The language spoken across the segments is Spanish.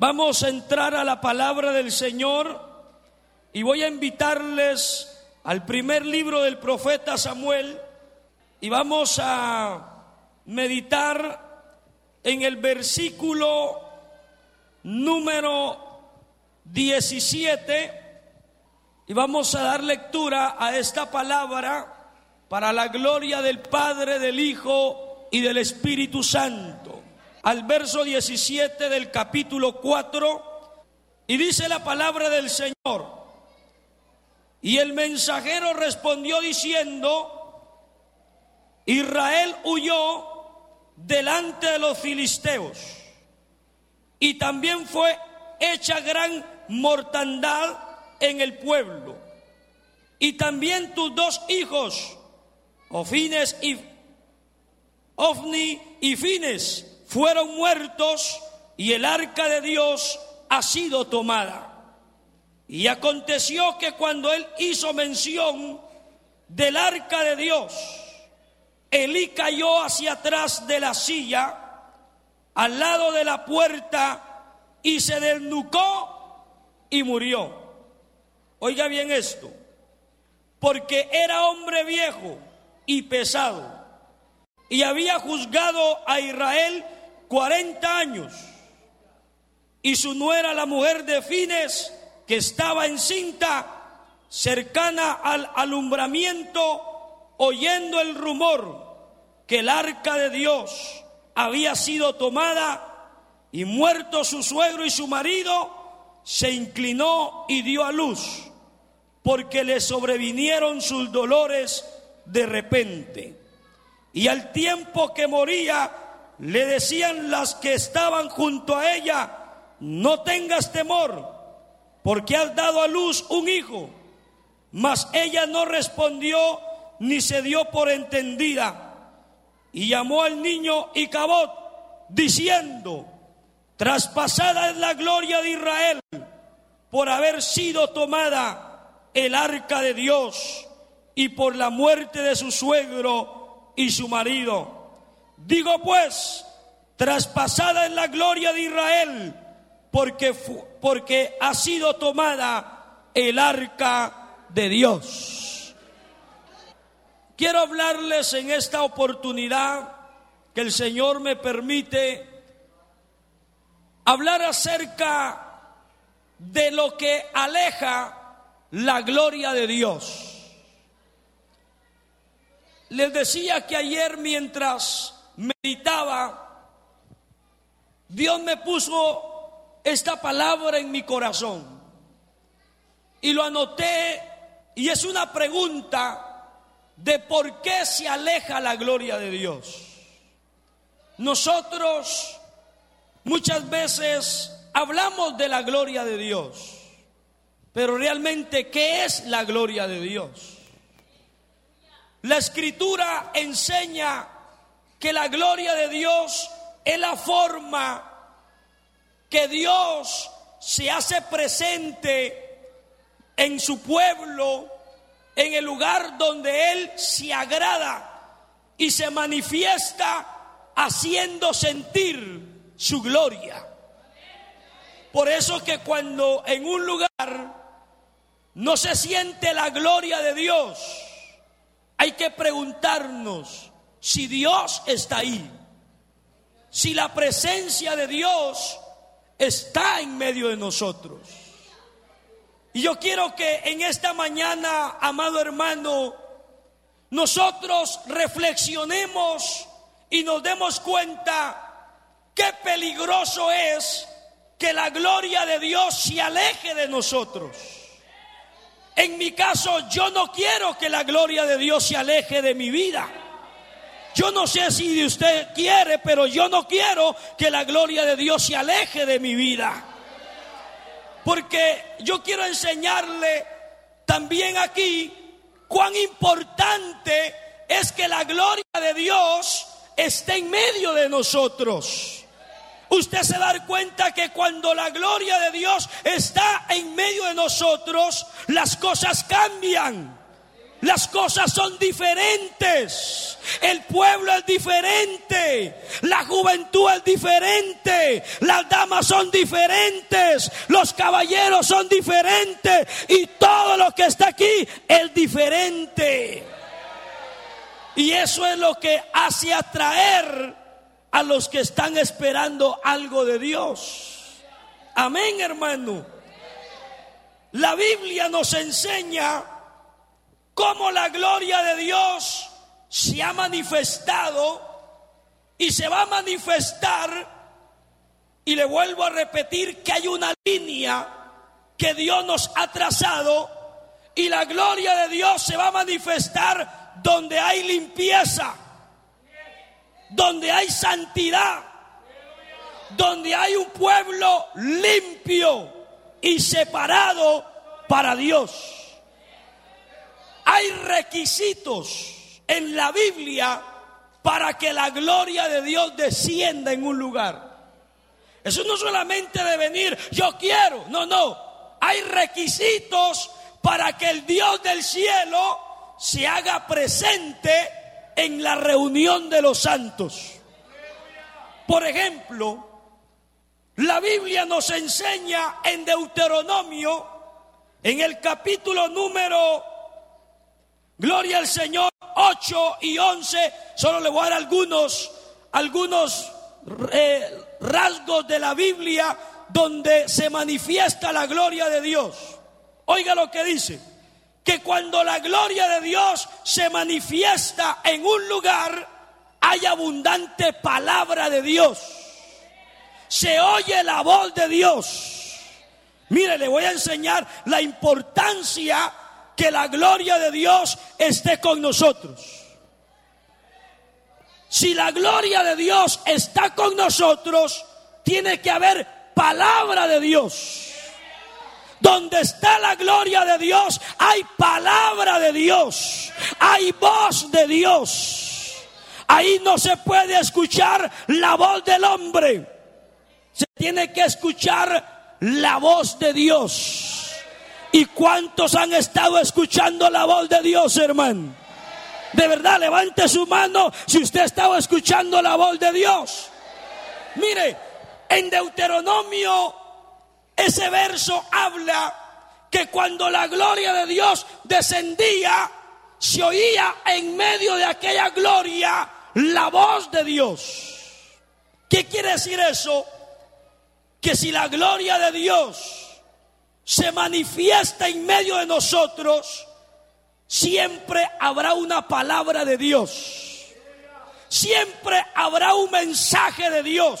Vamos a entrar a la palabra del Señor y voy a invitarles al primer libro del profeta Samuel y vamos a meditar en el versículo número 17 y vamos a dar lectura a esta palabra para la gloria del Padre, del Hijo y del Espíritu Santo al verso 17 del capítulo 4 y dice la palabra del Señor. Y el mensajero respondió diciendo, Israel huyó delante de los filisteos y también fue hecha gran mortandad en el pueblo. Y también tus dos hijos, Ofines y Ofni y Fines, fueron muertos y el arca de Dios ha sido tomada. Y aconteció que cuando él hizo mención del arca de Dios, Elí cayó hacia atrás de la silla, al lado de la puerta, y se desnucó y murió. Oiga bien esto, porque era hombre viejo y pesado, y había juzgado a Israel 40 años y su nuera, la mujer de Fines, que estaba encinta, cercana al alumbramiento, oyendo el rumor que el arca de Dios había sido tomada y muerto su suegro y su marido, se inclinó y dio a luz, porque le sobrevinieron sus dolores de repente. Y al tiempo que moría, le decían las que estaban junto a ella, no tengas temor, porque has dado a luz un hijo. Mas ella no respondió ni se dio por entendida. Y llamó al niño Icabot, diciendo, traspasada es la gloria de Israel por haber sido tomada el arca de Dios y por la muerte de su suegro y su marido. Digo pues, traspasada en la gloria de Israel, porque, porque ha sido tomada el arca de Dios. Quiero hablarles en esta oportunidad que el Señor me permite hablar acerca de lo que aleja la gloria de Dios. Les decía que ayer mientras meditaba, Dios me puso esta palabra en mi corazón y lo anoté y es una pregunta de por qué se aleja la gloria de Dios. Nosotros muchas veces hablamos de la gloria de Dios, pero realmente, ¿qué es la gloria de Dios? La escritura enseña que la gloria de Dios es la forma que Dios se hace presente en su pueblo, en el lugar donde Él se agrada y se manifiesta haciendo sentir su gloria. Por eso que cuando en un lugar no se siente la gloria de Dios, hay que preguntarnos, si Dios está ahí, si la presencia de Dios está en medio de nosotros. Y yo quiero que en esta mañana, amado hermano, nosotros reflexionemos y nos demos cuenta qué peligroso es que la gloria de Dios se aleje de nosotros. En mi caso, yo no quiero que la gloria de Dios se aleje de mi vida. Yo no sé si usted quiere, pero yo no quiero que la gloria de Dios se aleje de mi vida. Porque yo quiero enseñarle también aquí cuán importante es que la gloria de Dios esté en medio de nosotros. Usted se da cuenta que cuando la gloria de Dios está en medio de nosotros, las cosas cambian. Las cosas son diferentes. El pueblo es diferente. La juventud es diferente. Las damas son diferentes. Los caballeros son diferentes. Y todo lo que está aquí es diferente. Y eso es lo que hace atraer a los que están esperando algo de Dios. Amén, hermano. La Biblia nos enseña cómo la gloria de Dios se ha manifestado y se va a manifestar. Y le vuelvo a repetir que hay una línea que Dios nos ha trazado y la gloria de Dios se va a manifestar donde hay limpieza, donde hay santidad, donde hay un pueblo limpio y separado para Dios. Hay requisitos en la Biblia para que la gloria de Dios descienda en un lugar. Eso no solamente de venir, yo quiero, no, no. Hay requisitos para que el Dios del cielo se haga presente en la reunión de los santos. Por ejemplo, la Biblia nos enseña en Deuteronomio, en el capítulo número Gloria al Señor 8 y 11. Solo le voy a dar algunos, algunos eh, rasgos de la Biblia donde se manifiesta la gloria de Dios. Oiga lo que dice. Que cuando la gloria de Dios se manifiesta en un lugar, hay abundante palabra de Dios. Se oye la voz de Dios. Mire, le voy a enseñar la importancia que la gloria de Dios esté con nosotros. Si la gloria de Dios está con nosotros, tiene que haber palabra de Dios. Donde está la gloria de Dios, hay palabra de Dios, hay voz de Dios. Ahí no se puede escuchar la voz del hombre, se tiene que escuchar la voz de Dios. ¿Y cuántos han estado escuchando la voz de Dios, hermano? De verdad, levante su mano si usted ha estado escuchando la voz de Dios. Mire, en Deuteronomio ese verso habla que cuando la gloria de Dios descendía, se oía en medio de aquella gloria la voz de Dios. ¿Qué quiere decir eso? Que si la gloria de Dios se manifiesta en medio de nosotros, siempre habrá una palabra de Dios. Siempre habrá un mensaje de Dios.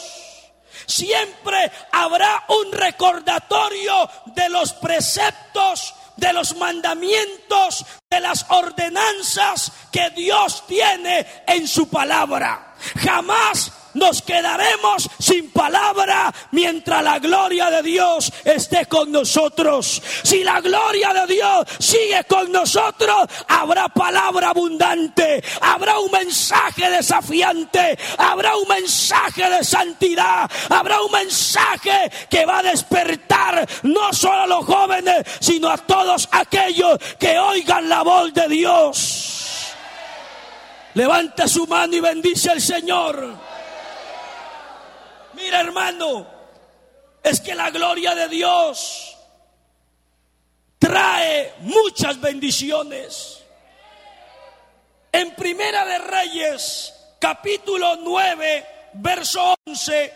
Siempre habrá un recordatorio de los preceptos, de los mandamientos, de las ordenanzas que Dios tiene en su palabra. Jamás nos quedaremos sin palabra mientras la gloria de Dios esté con nosotros. Si la gloria de Dios sigue con nosotros, habrá palabra abundante, habrá un mensaje desafiante, habrá un mensaje de santidad, habrá un mensaje que va a despertar no solo a los jóvenes, sino a todos aquellos que oigan la voz de Dios. Levanta su mano y bendice al Señor. Mira hermano, es que la gloria de Dios trae muchas bendiciones. En Primera de Reyes, capítulo 9, verso 11,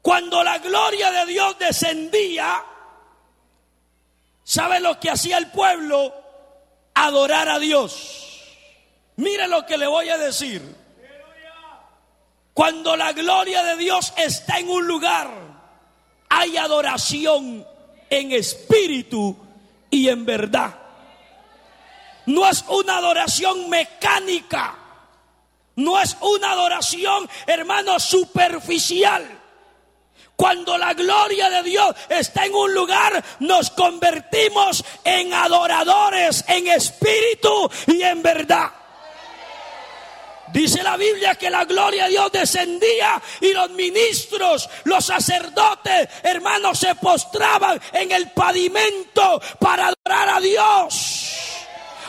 cuando la gloria de Dios descendía, ¿sabe lo que hacía el pueblo? Adorar a Dios. Mire lo que le voy a decir. Cuando la gloria de Dios está en un lugar, hay adoración en espíritu y en verdad. No es una adoración mecánica, no es una adoración, hermano, superficial. Cuando la gloria de Dios está en un lugar, nos convertimos en adoradores en espíritu y en verdad. Dice la Biblia que la gloria de Dios descendía y los ministros, los sacerdotes, hermanos, se postraban en el pavimento para adorar a Dios.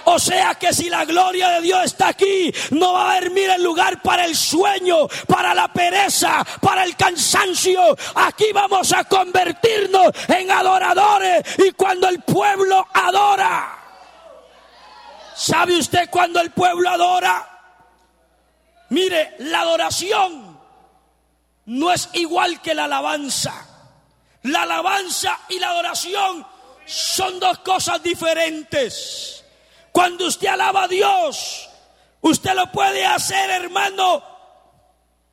O sea que si la gloria de Dios está aquí, no va a haber, mira, el lugar para el sueño, para la pereza, para el cansancio. Aquí vamos a convertirnos en adoradores. Y cuando el pueblo adora, ¿sabe usted cuando el pueblo adora? Mire, la adoración no es igual que la alabanza. La alabanza y la adoración son dos cosas diferentes. Cuando usted alaba a Dios, usted lo puede hacer, hermano,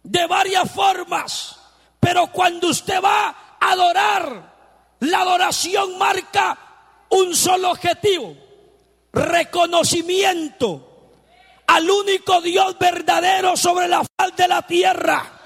de varias formas. Pero cuando usted va a adorar, la adoración marca un solo objetivo, reconocimiento al único Dios verdadero sobre la faz de la tierra.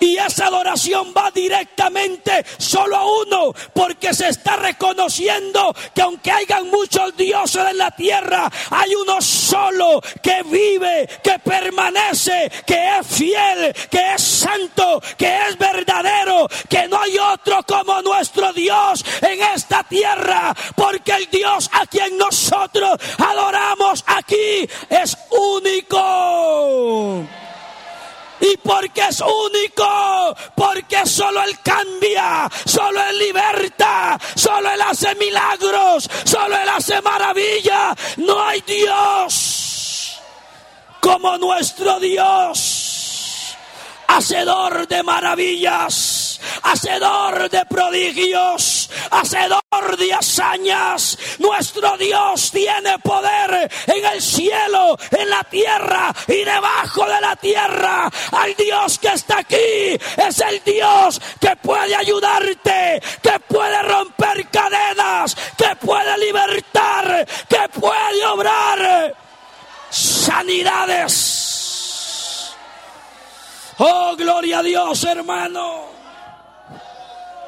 Y esa adoración va directamente solo a uno, porque se está reconociendo que aunque hayan muchos dioses en la tierra, hay uno solo que vive, que permanece, que es fiel, que es santo, que es verdadero, que no hay otro como nuestro Dios en esta tierra, porque el Dios a quien nosotros adoramos aquí es único. Y porque es único, porque solo Él cambia, solo Él liberta, solo Él hace milagros, solo Él hace maravilla. No hay Dios como nuestro Dios, hacedor de maravillas hacedor de prodigios, hacedor de hazañas. Nuestro Dios tiene poder en el cielo, en la tierra y debajo de la tierra. Al Dios que está aquí es el Dios que puede ayudarte, que puede romper cadenas, que puede libertar, que puede obrar sanidades. Oh, gloria a Dios, hermano.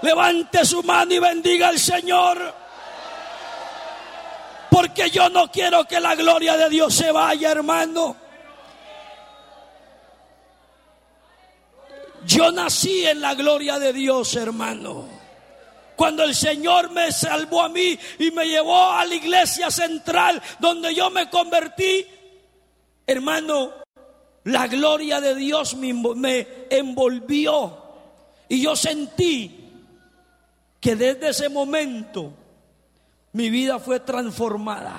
Levante su mano y bendiga al Señor. Porque yo no quiero que la gloria de Dios se vaya, hermano. Yo nací en la gloria de Dios, hermano. Cuando el Señor me salvó a mí y me llevó a la iglesia central donde yo me convertí, hermano, la gloria de Dios me, envolvió. Y yo sentí que desde ese momento mi vida fue transformada.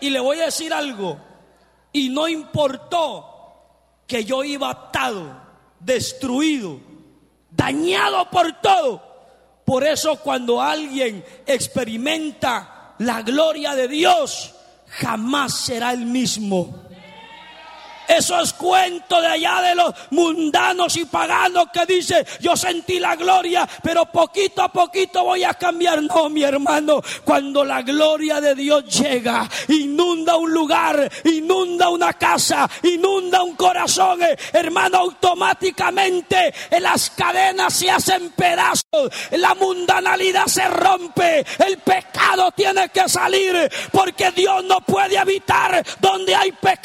Y le voy a decir algo, y no importó que yo iba atado, destruido, dañado por todo. Por eso cuando alguien experimenta la gloria de Dios, jamás será el mismo. Eso es cuento de allá de los mundanos y paganos que dice, yo sentí la gloria, pero poquito a poquito voy a cambiar. No, mi hermano, cuando la gloria de Dios llega, inunda un lugar, inunda una casa, inunda un corazón, eh, hermano, automáticamente las cadenas se hacen pedazos, la mundanalidad se rompe, el pecado tiene que salir, porque Dios no puede habitar donde hay pecado.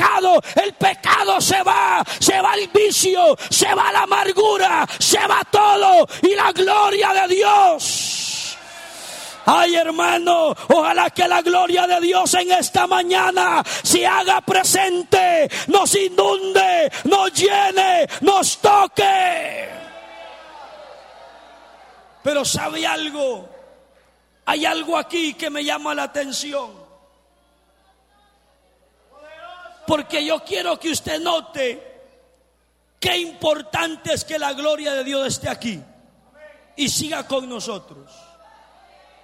Pecado se va, se va el vicio, se va la amargura, se va todo y la gloria de Dios. Ay hermano, ojalá que la gloria de Dios en esta mañana se haga presente, nos inunde, nos llene, nos toque. Pero sabe algo, hay algo aquí que me llama la atención. Porque yo quiero que usted note qué importante es que la gloria de Dios esté aquí y siga con nosotros.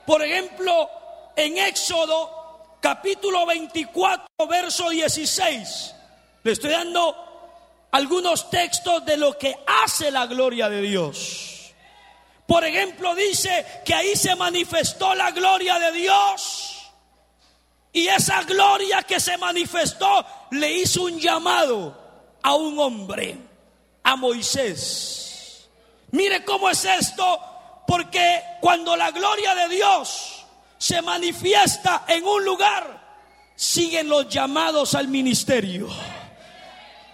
Por ejemplo, en Éxodo capítulo 24, verso 16, le estoy dando algunos textos de lo que hace la gloria de Dios. Por ejemplo, dice que ahí se manifestó la gloria de Dios y esa gloria que se manifestó le hizo un llamado a un hombre, a Moisés. Mire cómo es esto, porque cuando la gloria de Dios se manifiesta en un lugar, siguen los llamados al ministerio.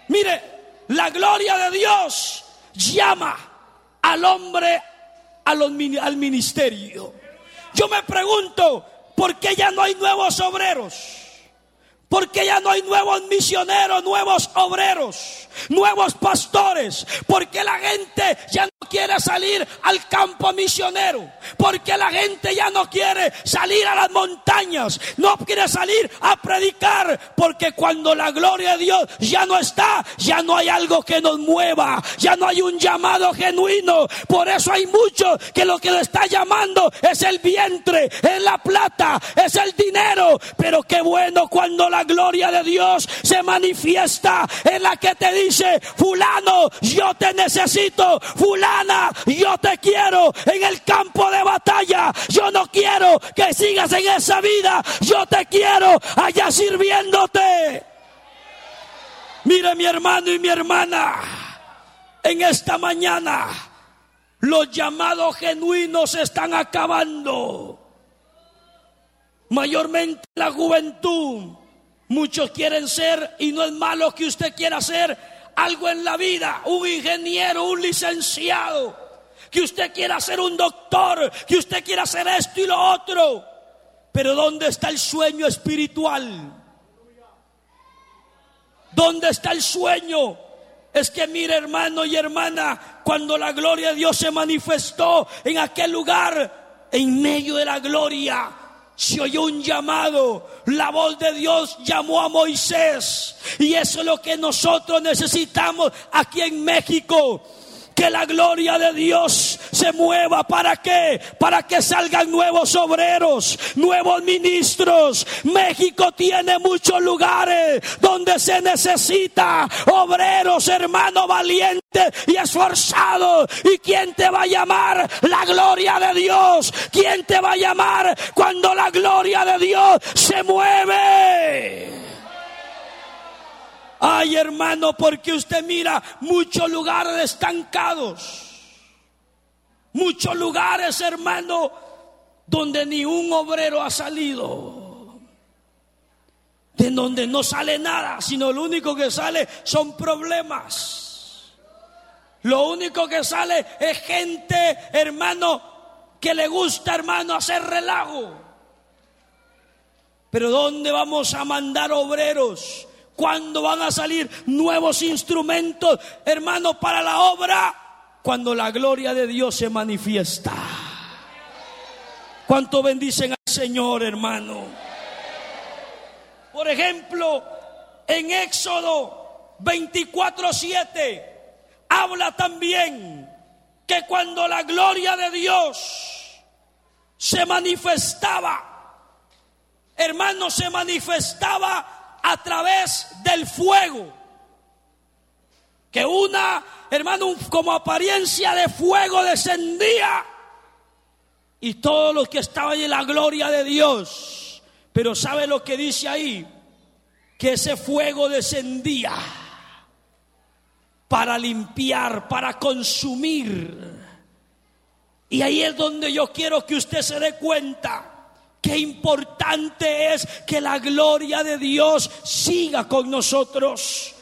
Mire, la gloria de Dios llama al hombre al ministerio. Yo me pregunto, ¿Por qué ya no hay nuevos obreros? Porque ya no hay nuevos misioneros, nuevos obreros, nuevos pastores. Porque la gente ya no quiere salir al campo misionero. Porque la gente ya no quiere salir a las montañas. No quiere salir a predicar. Porque cuando la gloria de Dios ya no está, ya no hay algo que nos mueva. Ya no hay un llamado genuino. Por eso hay muchos que lo que le está llamando es el vientre, es la plata, es el dinero. Pero qué bueno cuando la gloria de Dios se manifiesta en la que te dice, fulano, yo te necesito, fulana, yo te quiero en el campo de batalla, yo no quiero que sigas en esa vida, yo te quiero allá sirviéndote. Mire mi hermano y mi hermana, en esta mañana los llamados genuinos están acabando. Mayormente la juventud Muchos quieren ser, y no es malo que usted quiera ser algo en la vida, un ingeniero, un licenciado, que usted quiera ser un doctor, que usted quiera hacer esto y lo otro. Pero ¿dónde está el sueño espiritual? ¿Dónde está el sueño? Es que mire hermano y hermana, cuando la gloria de Dios se manifestó en aquel lugar, en medio de la gloria, se oyó un llamado. La voz de Dios llamó a Moisés. Y eso es lo que nosotros necesitamos aquí en México que la gloria de Dios se mueva. ¿Para qué? Para que salgan nuevos obreros, nuevos ministros. México tiene muchos lugares donde se necesita obreros, hermano valiente y esforzado. ¿Y quién te va a llamar? La gloria de Dios. ¿Quién te va a llamar cuando la gloria de Dios se mueve? Ay, hermano, porque usted mira muchos lugares estancados. Muchos lugares, hermano, donde ni un obrero ha salido. De donde no sale nada, sino lo único que sale son problemas. Lo único que sale es gente, hermano, que le gusta, hermano, hacer relajo. Pero ¿dónde vamos a mandar obreros? ¿Cuándo van a salir nuevos instrumentos, hermano, para la obra? Cuando la gloria de Dios se manifiesta. ¿Cuánto bendicen al Señor, hermano? Por ejemplo, en Éxodo 24:7 habla también que cuando la gloria de Dios se manifestaba, hermano, se manifestaba a través del fuego. Que una, hermano, como apariencia de fuego descendía. Y todos los que estaban en la gloria de Dios. Pero ¿sabe lo que dice ahí? Que ese fuego descendía para limpiar, para consumir. Y ahí es donde yo quiero que usted se dé cuenta Qué importante es que la gloria de Dios siga con nosotros.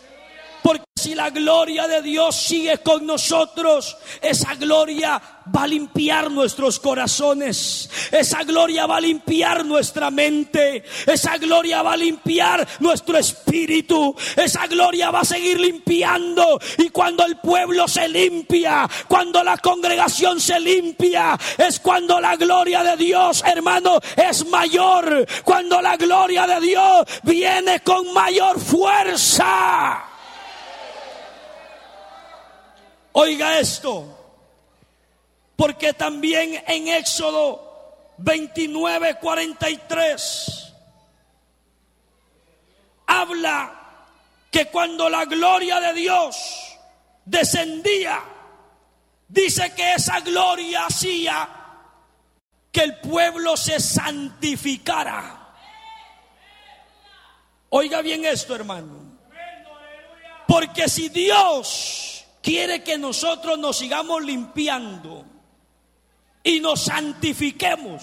Si la gloria de Dios sigue con nosotros, esa gloria va a limpiar nuestros corazones. Esa gloria va a limpiar nuestra mente. Esa gloria va a limpiar nuestro espíritu. Esa gloria va a seguir limpiando. Y cuando el pueblo se limpia, cuando la congregación se limpia, es cuando la gloria de Dios, hermano, es mayor. Cuando la gloria de Dios viene con mayor fuerza. Oiga esto, porque también en Éxodo 29, 43 habla que cuando la gloria de Dios descendía, dice que esa gloria hacía que el pueblo se santificara. Oiga bien esto, hermano. Porque si Dios quiere que nosotros nos sigamos limpiando y nos santifiquemos,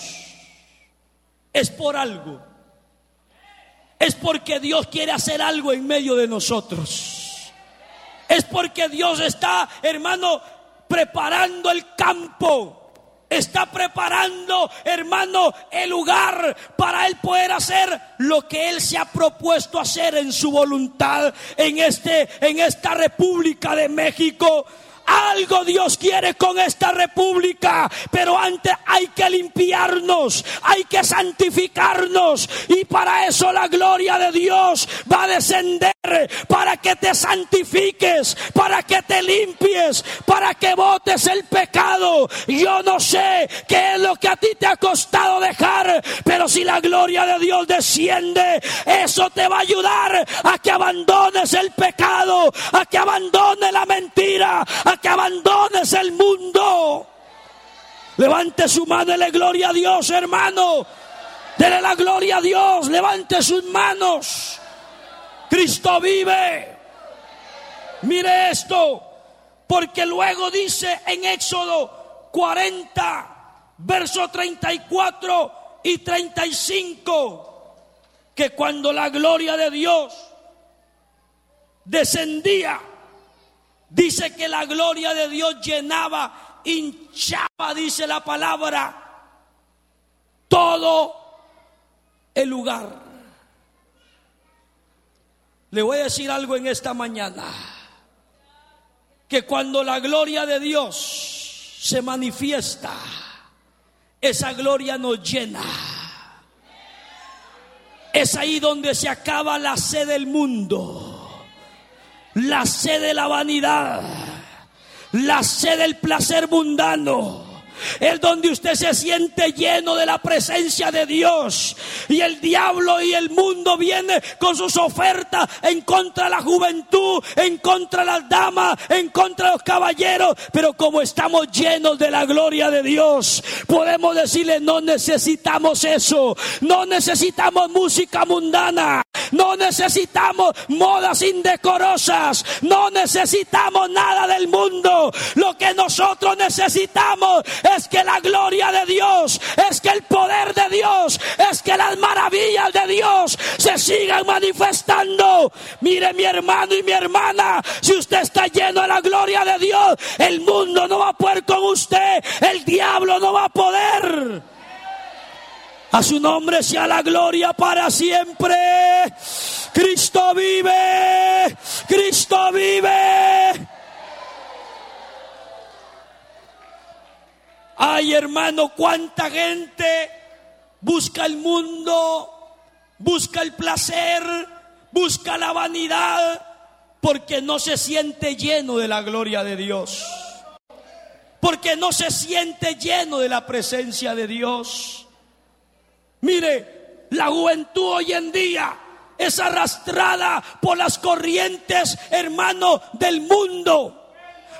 es por algo. Es porque Dios quiere hacer algo en medio de nosotros. Es porque Dios está, hermano, preparando el campo está preparando, hermano, el lugar para él poder hacer lo que él se ha propuesto hacer en su voluntad en este en esta República de México. Algo Dios quiere con esta república, pero antes hay que limpiarnos, hay que santificarnos y para eso la gloria de Dios va a descender para que te santifiques, para que te limpies, para que botes el pecado. Yo no sé qué es lo que a ti te ha costado dejar, pero si la gloria de Dios desciende, eso te va a ayudar a que abandones el pecado, a que abandones la mentira, que abandones el mundo. Levante su mano y le gloria a Dios, hermano. Dele la gloria a Dios. Levante sus manos. Cristo vive. Mire esto. Porque luego dice en Éxodo 40, verso 34 y 35, que cuando la gloria de Dios descendía, Dice que la gloria de Dios llenaba, hinchaba, dice la palabra, todo el lugar. Le voy a decir algo en esta mañana, que cuando la gloria de Dios se manifiesta, esa gloria nos llena. Es ahí donde se acaba la sed del mundo la sed de la vanidad, la sed del placer mundano es donde usted se siente lleno de la presencia de Dios. Y el diablo y el mundo viene con sus ofertas en contra de la juventud, en contra de las damas, en contra de los caballeros. Pero como estamos llenos de la gloria de Dios, podemos decirle, no necesitamos eso. No necesitamos música mundana. No necesitamos modas indecorosas. No necesitamos nada del mundo. Lo que nosotros necesitamos es que la gloria de Dios, es que el poder de Dios, es que las maravillas de Dios se sigan manifestando. Mire mi hermano y mi hermana, si usted está lleno de la gloria de Dios, el mundo no va a poder con usted, el diablo no va a poder. A su nombre sea la gloria para siempre. Cristo vive. Cristo vive. Ay, hermano, cuánta gente busca el mundo, busca el placer, busca la vanidad, porque no se siente lleno de la gloria de Dios. Porque no se siente lleno de la presencia de Dios. Mire, la juventud hoy en día es arrastrada por las corrientes, hermano, del mundo.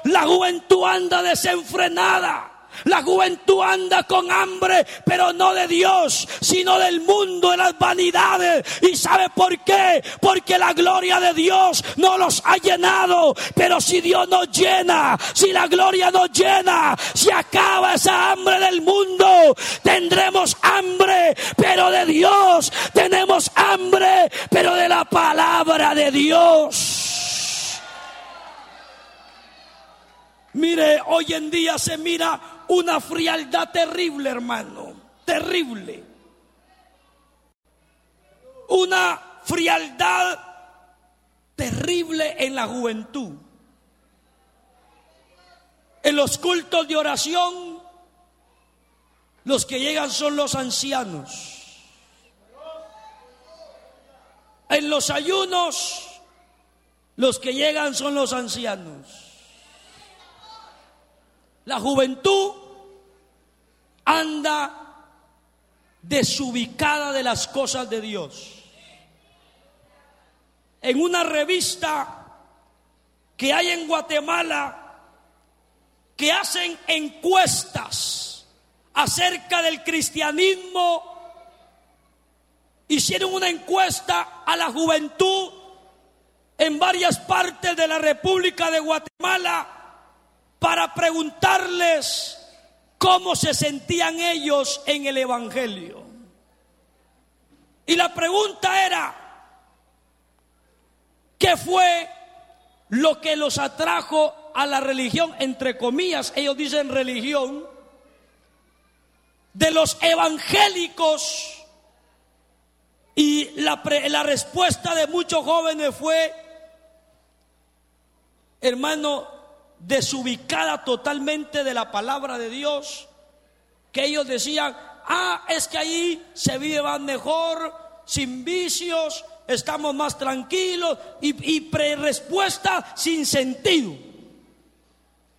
La juventud anda desenfrenada. La juventud anda con hambre, pero no de Dios, sino del mundo, de las vanidades. ¿Y sabe por qué? Porque la gloria de Dios no los ha llenado. Pero si Dios nos llena, si la gloria nos llena, si acaba esa hambre del mundo, tendremos hambre, pero de Dios. Tenemos hambre, pero de la palabra de Dios. Mire, hoy en día se mira una frialdad terrible, hermano, terrible. Una frialdad terrible en la juventud. En los cultos de oración, los que llegan son los ancianos. En los ayunos, los que llegan son los ancianos. La juventud anda desubicada de las cosas de Dios. En una revista que hay en Guatemala que hacen encuestas acerca del cristianismo, hicieron una encuesta a la juventud en varias partes de la República de Guatemala para preguntarles cómo se sentían ellos en el Evangelio. Y la pregunta era, ¿qué fue lo que los atrajo a la religión? Entre comillas, ellos dicen religión, de los evangélicos y la, respuesta de muchos jóvenes fue, hermano, desubicada totalmente de la palabra de Dios, que ellos decían, ah, es que ahí se vive más mejor, sin vicios, estamos más tranquilos y, y pre respuesta sin sentido.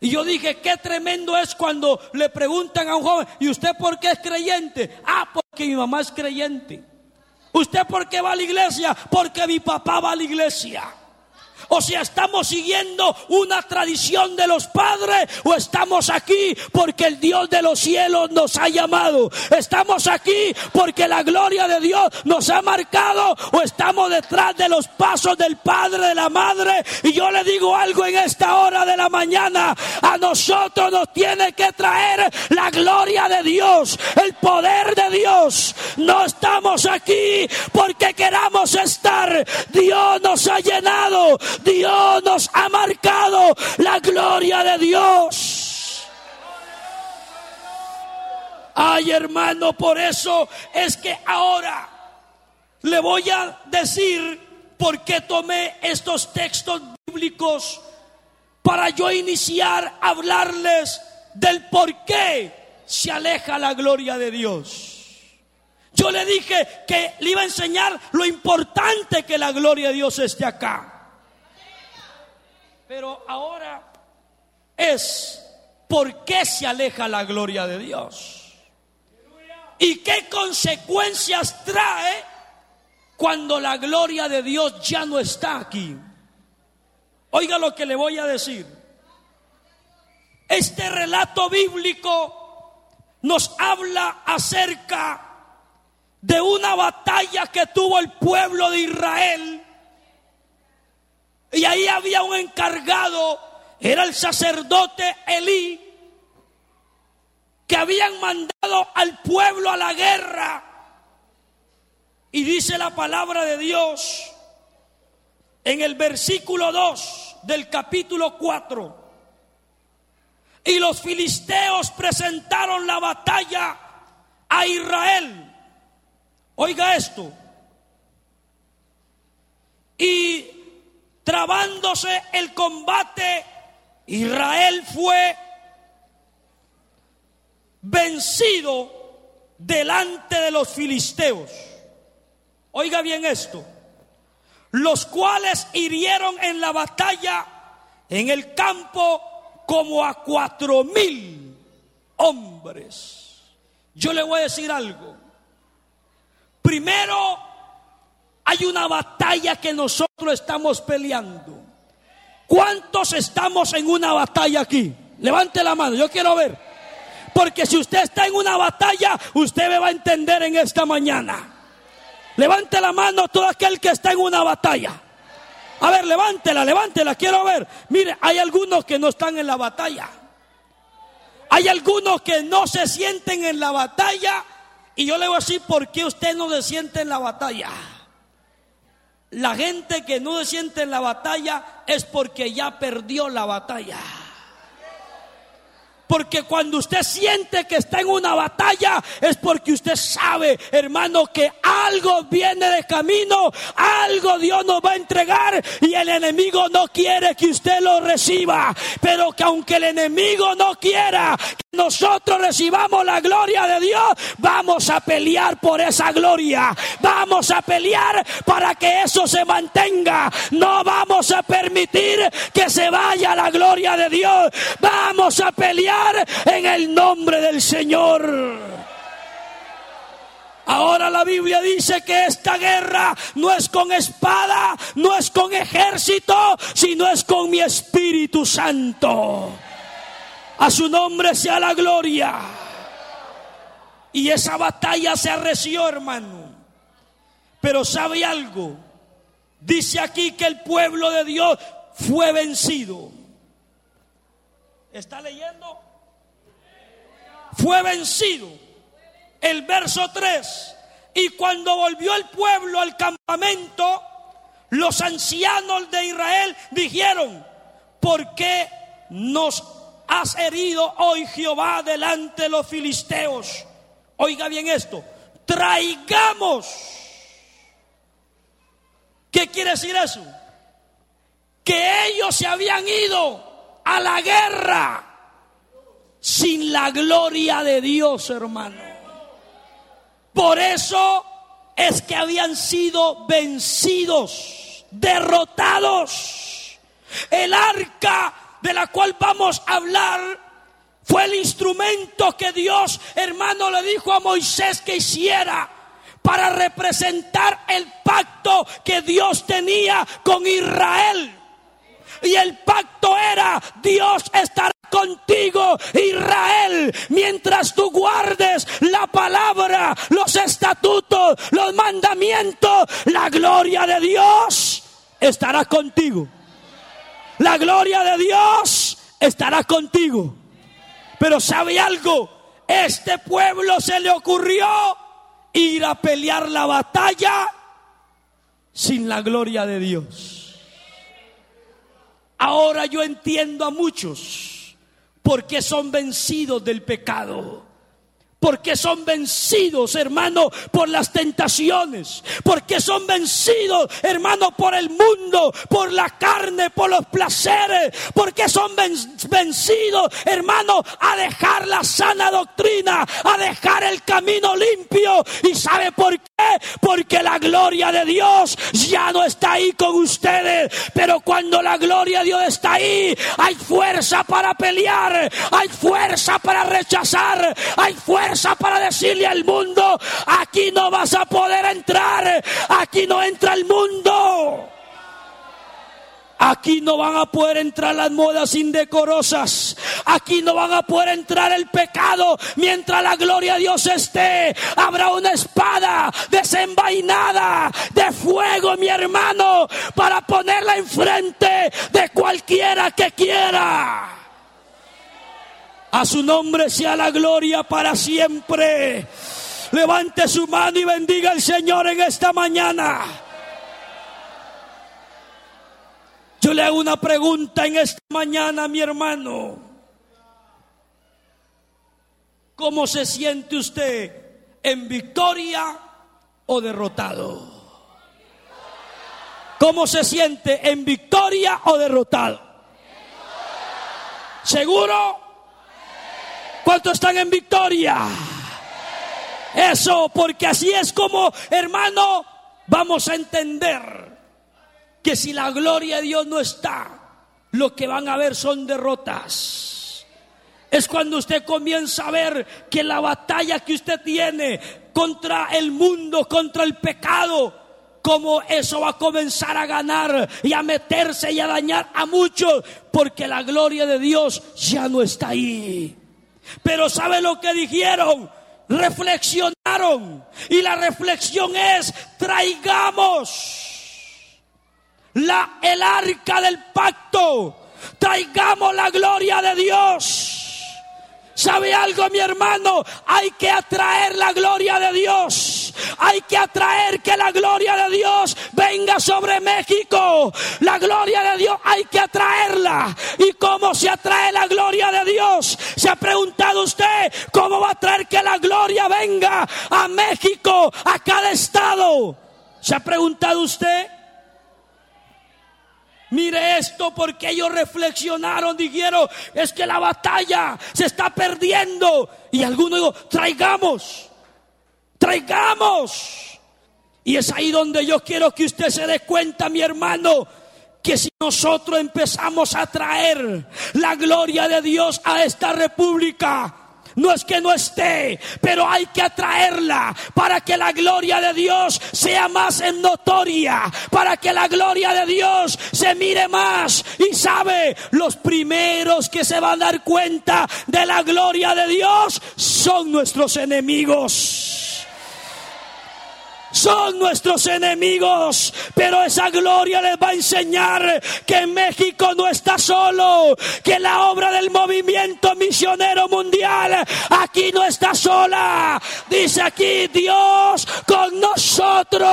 Y yo dije, qué tremendo es cuando le preguntan a un joven, ¿y usted por qué es creyente? Ah, porque mi mamá es creyente. ¿Usted por qué va a la iglesia? Porque mi papá va a la iglesia. O si estamos siguiendo una tradición de los padres o estamos aquí porque el Dios de los cielos nos ha llamado. Estamos aquí porque la gloria de Dios nos ha marcado o estamos detrás de los pasos del Padre, de la Madre. Y yo le digo algo en esta hora de la mañana. A nosotros nos tiene que traer la gloria de Dios, el poder de Dios. No estamos aquí porque queramos estar. Dios nos ha llenado Dios nos ha marcado la gloria de Dios. Ay hermano, por eso es que ahora le voy a decir por qué tomé estos textos bíblicos para yo iniciar a hablarles del por qué se aleja la gloria de Dios. Yo le dije que le iba a enseñar lo importante que la gloria de Dios esté acá. Pero ahora es por qué se aleja la gloria de Dios. ¿Y qué consecuencias trae cuando la gloria de Dios ya no está aquí? Oiga lo que le voy a decir. Este relato bíblico nos habla acerca de una batalla que tuvo el pueblo de Israel y ahí había un encargado, era el sacerdote Elí, que habían mandado al pueblo a la guerra. Y dice la palabra de Dios en el versículo 2 del capítulo 4. Y los filisteos presentaron la batalla a Israel. Oiga esto. Y trabándose el combate, Israel fue vencido delante de los filisteos. Oiga bien esto, los cuales hirieron en la batalla en el campo como a cuatro mil hombres. Yo le voy a decir algo. Primero hay una batalla que nosotros estamos peleando. ¿Cuántos estamos en una batalla aquí? Levante la mano, yo quiero ver. Porque si usted está en una batalla, usted me va a entender en esta mañana. Levante la mano todo aquel que está en una batalla. A ver, levántela, levántela, quiero ver. Mire, hay algunos que no están en la batalla. Hay algunos que no se sienten en la batalla. Y yo le voy a decir por qué usted no se siente en la batalla. La gente que no se siente en la batalla es porque ya perdió la batalla. Porque cuando usted siente que está en una batalla es porque usted sabe, hermano, que algo viene de camino, algo Dios nos va a entregar y el enemigo no quiere que usted lo reciba. Pero que aunque el enemigo no quiera que nosotros recibamos la gloria de Dios, vamos a pelear por esa gloria. Vamos a pelear para que eso se mantenga. No vamos a permitir que se vaya la gloria de Dios. Vamos a pelear en el nombre del Señor. Ahora la Biblia dice que esta guerra no es con espada, no es con ejército, sino es con mi Espíritu Santo. A su nombre sea la gloria. Y esa batalla se arreció, hermano. Pero sabe algo. Dice aquí que el pueblo de Dios fue vencido. ¿Está leyendo? Fue vencido. El verso 3. Y cuando volvió el pueblo al campamento, los ancianos de Israel dijeron, ¿por qué nos has herido hoy Jehová delante de los filisteos? Oiga bien esto, traigamos. ¿Qué quiere decir eso? Que ellos se habían ido a la guerra sin la gloria de Dios, hermano. Por eso es que habían sido vencidos, derrotados. El arca de la cual vamos a hablar fue el instrumento que Dios, hermano, le dijo a Moisés que hiciera para representar el pacto que Dios tenía con Israel. Y el pacto era, Dios estará contigo, Israel, mientras tú guardes la palabra, los estatutos, los mandamientos, la gloria de Dios estará contigo. La gloria de Dios estará contigo. Pero ¿sabe algo? Este pueblo se le ocurrió ir a pelear la batalla sin la gloria de Dios. Ahora yo entiendo a muchos porque son vencidos del pecado porque son vencidos, hermano, por las tentaciones, porque son vencidos, hermano, por el mundo, por la carne, por los placeres, porque son vencidos, hermano, a dejar la sana doctrina, a dejar el camino limpio. ¿Y sabe por qué? Porque la gloria de Dios ya no está ahí con ustedes, pero cuando la gloria de Dios está ahí, hay fuerza para pelear, hay fuerza para rechazar, hay fuerza para decirle al mundo, aquí no vas a poder entrar, aquí no entra el mundo. Aquí no van a poder entrar las modas indecorosas. Aquí no van a poder entrar el pecado mientras la gloria de Dios esté. Habrá una espada desenvainada de fuego, mi hermano, para ponerla enfrente de cualquiera que quiera. A su nombre sea la gloria para siempre. Levante su mano y bendiga al Señor en esta mañana. Yo le hago una pregunta en esta mañana, mi hermano. ¿Cómo se siente usted? ¿En victoria o derrotado? ¿Cómo se siente? ¿En victoria o derrotado? ¿Seguro? ¿Cuántos están en victoria? Eso, porque así es como, hermano, vamos a entender que si la gloria de Dios no está, lo que van a ver son derrotas. Es cuando usted comienza a ver que la batalla que usted tiene contra el mundo, contra el pecado, como eso va a comenzar a ganar y a meterse y a dañar a muchos, porque la gloria de Dios ya no está ahí. Pero ¿sabe lo que dijeron? Reflexionaron. Y la reflexión es, traigamos la, el arca del pacto. Traigamos la gloria de Dios. ¿Sabe algo, mi hermano? Hay que atraer la gloria de Dios. Hay que atraer que la gloria de Dios venga sobre México. La gloria de Dios hay que atraerla. ¿Y cómo se atrae la gloria de Dios? ¿Se ha preguntado usted cómo va a traer que la gloria venga a México, a cada estado? ¿Se ha preguntado usted? Mire esto porque ellos reflexionaron, dijeron, es que la batalla se está perdiendo. Y algunos dijo, traigamos, traigamos. Y es ahí donde yo quiero que usted se dé cuenta, mi hermano, que si nosotros empezamos a traer la gloria de Dios a esta república, no es que no esté, pero hay que atraerla para que la gloria de Dios sea más en notoria, para que la gloria de Dios se mire más. Y sabe, los primeros que se van a dar cuenta de la gloria de Dios son nuestros enemigos son nuestros enemigos, pero esa gloria les va a enseñar que México no está solo, que la obra del movimiento misionero mundial aquí no está sola. Dice aquí Dios con nosotros.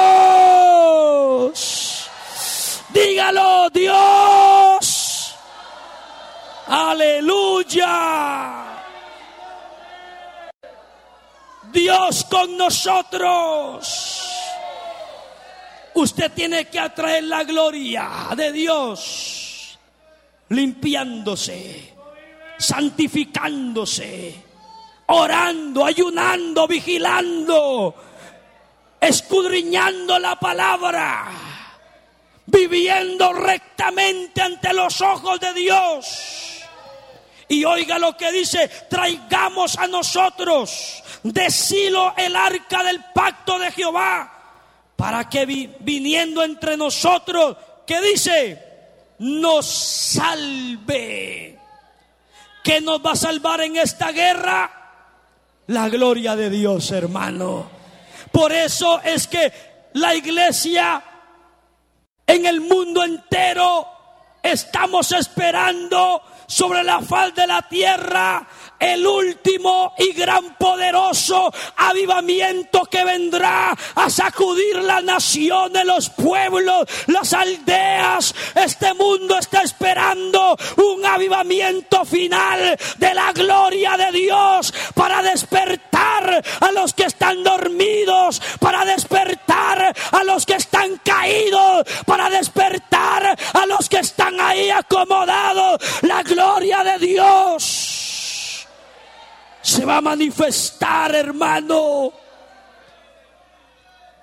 Dígalo, Dios. Aleluya. Dios con nosotros. Usted tiene que atraer la gloria de Dios, limpiándose, santificándose, orando, ayunando, vigilando, escudriñando la palabra, viviendo rectamente ante los ojos de Dios. Y oiga lo que dice, traigamos a nosotros de Silo el arca del pacto de Jehová para que viniendo entre nosotros, ¿qué dice? Nos salve. ¿Qué nos va a salvar en esta guerra? La gloria de Dios, hermano. Por eso es que la iglesia en el mundo entero estamos esperando sobre la faz de la tierra el último y gran poderoso avivamiento que vendrá a sacudir la nación de los pueblos, las aldeas. Este mundo está esperando un avivamiento final de la gloria de Dios para despertar a los que están dormidos, para despertar a los que están caídos, para despertar a los que están ahí acomodados. La gloria de Dios se va a manifestar, hermano,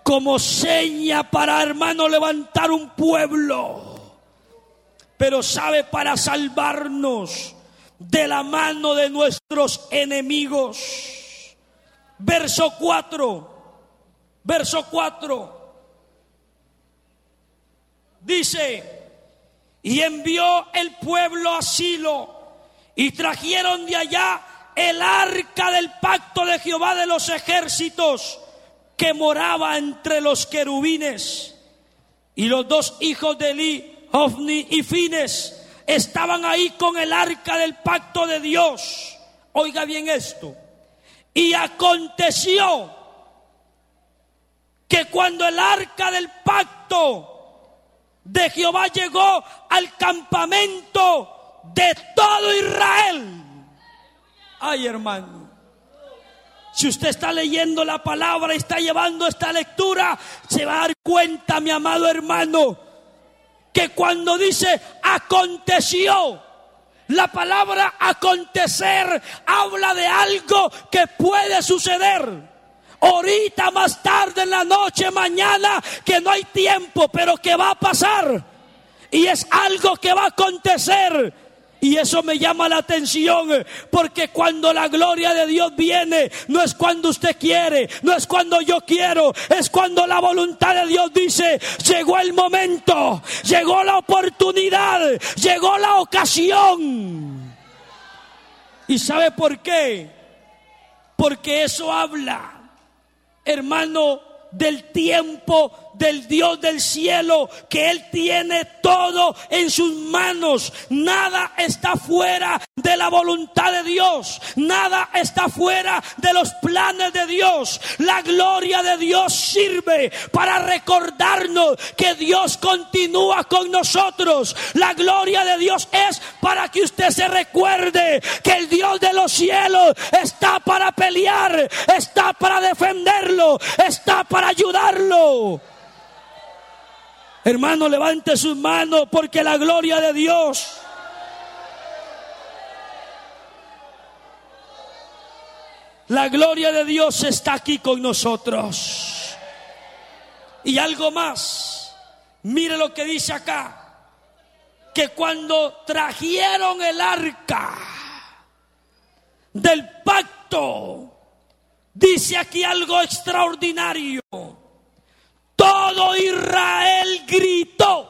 como seña para, hermano, levantar un pueblo. Pero sabe, para salvarnos de la mano de nuestros enemigos. Verso 4, verso 4. Dice, y envió el pueblo a y trajeron de allá el arca del pacto de Jehová de los ejércitos que moraba entre los querubines. Y los dos hijos de Eli, Ofni y Fines, estaban ahí con el arca del pacto de Dios. Oiga bien esto. Y aconteció que cuando el arca del pacto de Jehová llegó al campamento de todo Israel, Ay, hermano. Si usted está leyendo la palabra y está llevando esta lectura, se va a dar cuenta, mi amado hermano, que cuando dice aconteció, la palabra acontecer habla de algo que puede suceder. Ahorita, más tarde, en la noche, mañana, que no hay tiempo, pero que va a pasar. Y es algo que va a acontecer. Y eso me llama la atención, porque cuando la gloria de Dios viene, no es cuando usted quiere, no es cuando yo quiero, es cuando la voluntad de Dios dice, llegó el momento, llegó la oportunidad, llegó la ocasión. ¿Y sabe por qué? Porque eso habla, hermano, del tiempo del Dios del cielo, que Él tiene todo en sus manos. Nada está fuera de la voluntad de Dios. Nada está fuera de los planes de Dios. La gloria de Dios sirve para recordarnos que Dios continúa con nosotros. La gloria de Dios es para que usted se recuerde que el Dios de los cielos está para pelear, está para defenderlo, está para ayudarlo. Hermano, levante sus manos porque la gloria de Dios. La gloria de Dios está aquí con nosotros. Y algo más. Mire lo que dice acá. Que cuando trajeron el arca del pacto, dice aquí algo extraordinario todo Israel gritó.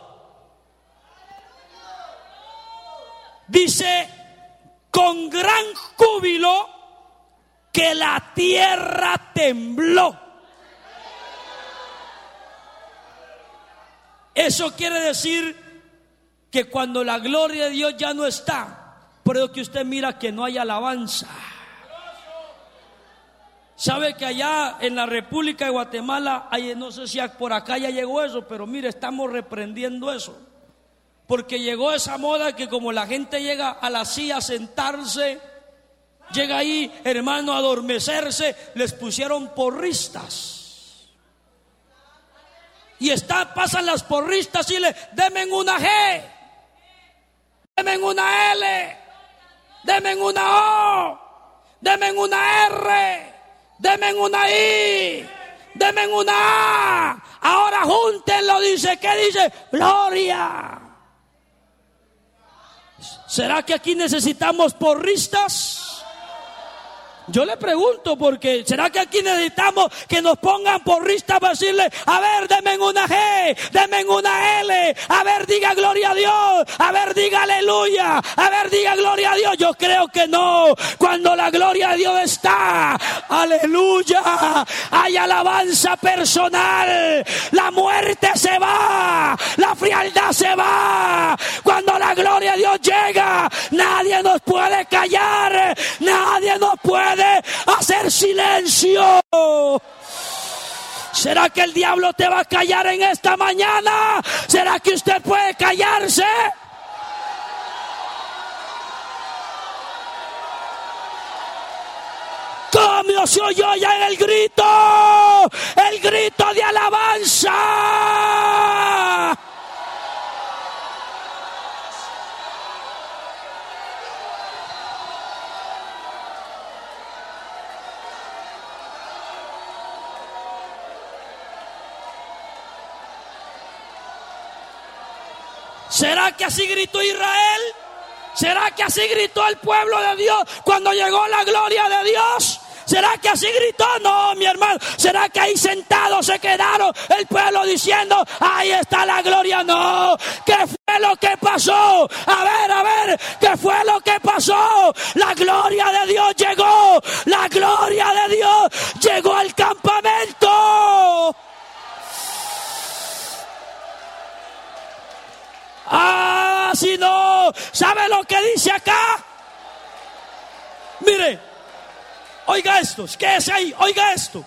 Dice, con gran júbilo que la tierra tembló. Eso quiere decir que cuando la gloria de Dios ya no está, por eso que usted mira que no hay alabanza. Sabe que allá en la República de Guatemala, no sé si por acá ya llegó eso, pero mire, estamos reprendiendo eso. Porque llegó esa moda que como la gente llega a la silla a sentarse llega ahí, hermano, a adormecerse, les pusieron porristas. Y está, pasan las porristas y le demen una G, demen una L, demen una O, demen una R, demen una I, demen una A. Ahora júntenlo, dice, ¿qué dice? Gloria. ¿Será que aquí necesitamos porristas? Yo le pregunto porque ¿será que aquí necesitamos que nos pongan porristas para decirle, a ver, denme una G, denme una L, a ver, diga gloria a Dios, a ver, diga aleluya, a ver, diga gloria a Dios? Yo creo que no. Cuando la gloria de Dios está, aleluya, hay alabanza personal, la muerte se va, la frialdad se va. Cuando la gloria de Dios llega, nadie nos puede callar, nadie nos hacer silencio. ¿Será que el diablo te va a callar en esta mañana? ¿Será que usted puede callarse? ¿Cómo se oyó ya en el grito? El grito de alabanza. ¿Será que así gritó Israel? ¿Será que así gritó el pueblo de Dios cuando llegó la gloria de Dios? ¿Será que así gritó? No, mi hermano. ¿Será que ahí sentados se quedaron el pueblo diciendo, ahí está la gloria? No. ¿Qué fue lo que pasó? A ver, a ver, ¿qué fue lo que pasó? La gloria de Dios llegó. La gloria de Dios llegó al campamento. Ah, si no, ¿sabe lo que dice acá? Mire, oiga esto, ¿qué es ahí? Oiga esto.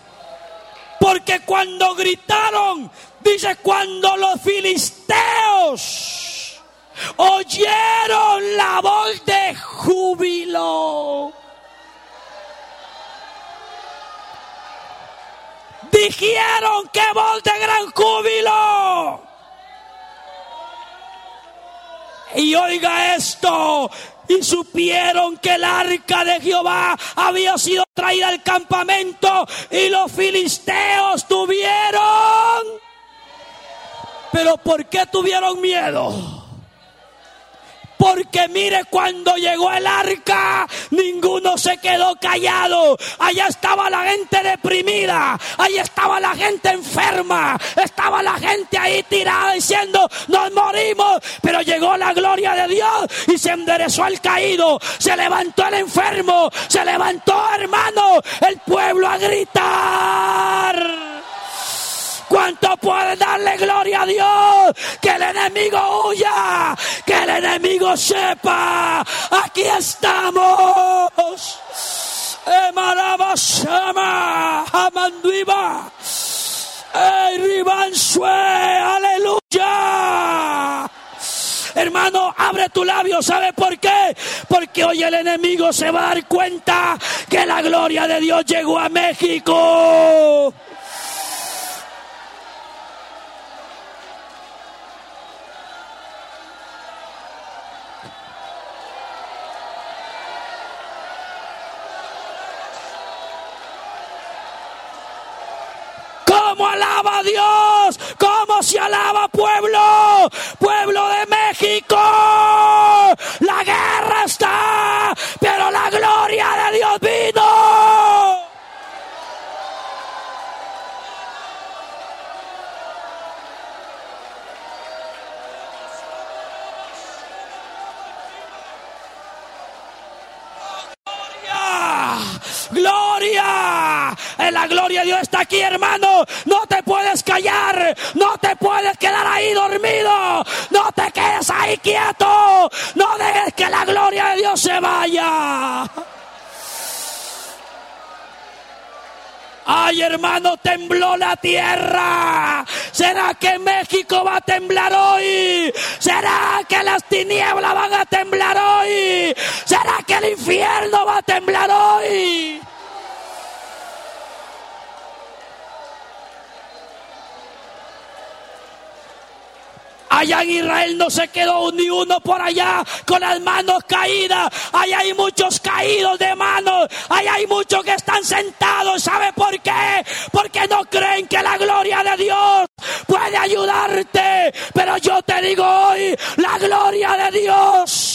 Porque cuando gritaron, dice, cuando los filisteos oyeron la voz de júbilo. Dijeron que voz de gran júbilo. Y oiga esto, y supieron que el arca de Jehová había sido traída al campamento y los filisteos tuvieron. Pero ¿por qué tuvieron miedo? Porque mire, cuando llegó el arca, ninguno se quedó callado. Allá estaba la gente deprimida, ahí estaba la gente enferma, estaba la gente ahí tirada diciendo, nos morimos. Pero llegó la gloria de Dios y se enderezó el caído, se levantó el enfermo, se levantó hermano, el pueblo a gritar. ¿Cuánto puede darle gloria a Dios? Que el enemigo huya, que el enemigo sepa, aquí estamos. Emarabashama, Amanduiba, Ribansue, aleluya. Hermano, abre tu labio. ¿Sabe por qué? Porque hoy el enemigo se va a dar cuenta que la gloria de Dios llegó a México. Alaba pueblo? Pueblo de México. La guerra está, pero la gloria de Dios gloria de Dios está aquí, hermano. No te puedes callar. No te puedes quedar ahí dormido. No te quedes ahí quieto. No dejes que la gloria de Dios se vaya. Ay, hermano, tembló la tierra. ¿Será que México va a temblar hoy? ¿Será que las tinieblas van a temblar hoy? ¿Será que el infierno va a temblar hoy? Allá en Israel no se quedó ni uno por allá con las manos caídas. Allá hay muchos caídos de manos. Allá hay muchos que están sentados. ¿Sabe por qué? Porque no creen que la gloria de Dios puede ayudarte. Pero yo te digo hoy, la gloria de Dios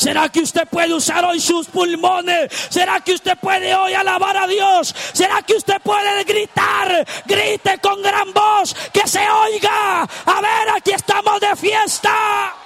¿Será que usted puede usar hoy sus pulmones? ¿Será que usted puede hoy alabar a Dios? ¿Será que usted puede gritar? Grite con gran voz, que se oiga. A ver, aquí estamos de fiesta.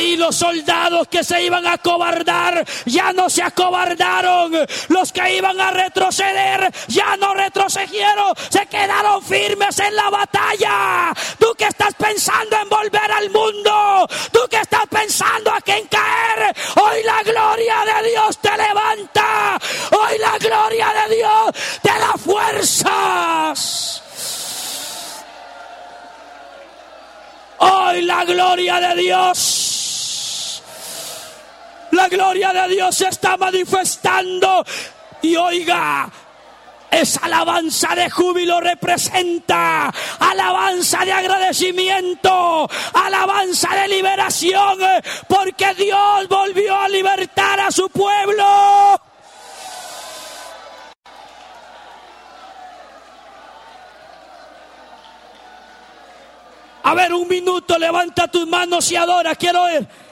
Ahí los soldados que se iban a cobardar ya no se acobardaron. Los que iban a retroceder ya no retrocedieron. Se quedaron firmes en la batalla. Tú que estás pensando en volver al mundo. Tú que estás pensando a quién caer. Hoy la gloria de Dios te levanta. Hoy la gloria de Dios te da fuerzas. Hoy la gloria de Dios la gloria de Dios se está manifestando. Y oiga, esa alabanza de júbilo representa alabanza de agradecimiento, alabanza de liberación, porque Dios volvió a libertar a su pueblo. A ver, un minuto, levanta tus manos y adora. Quiero ver.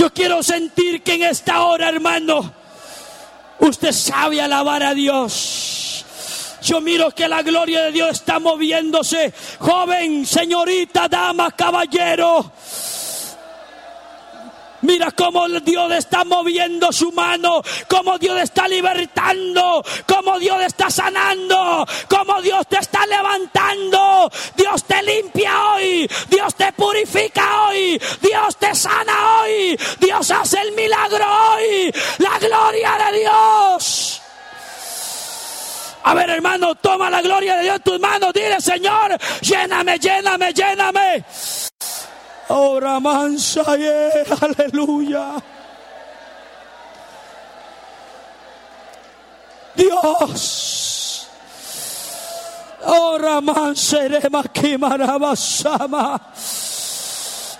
Yo quiero sentir que en esta hora, hermano, usted sabe alabar a Dios. Yo miro que la gloria de Dios está moviéndose. Joven, señorita, dama, caballero. Mira cómo Dios está moviendo su mano, cómo Dios está libertando, cómo Dios está sanando, cómo Dios te está levantando. Dios te limpia hoy, Dios te purifica hoy, Dios te sana hoy, Dios hace el milagro hoy. La gloria de Dios. A ver, hermano, toma la gloria de Dios en tus manos. Dile, Señor, lléname, lléname, lléname. Ora mansa, aleluya. Dios. Ora manserema kimarabasama.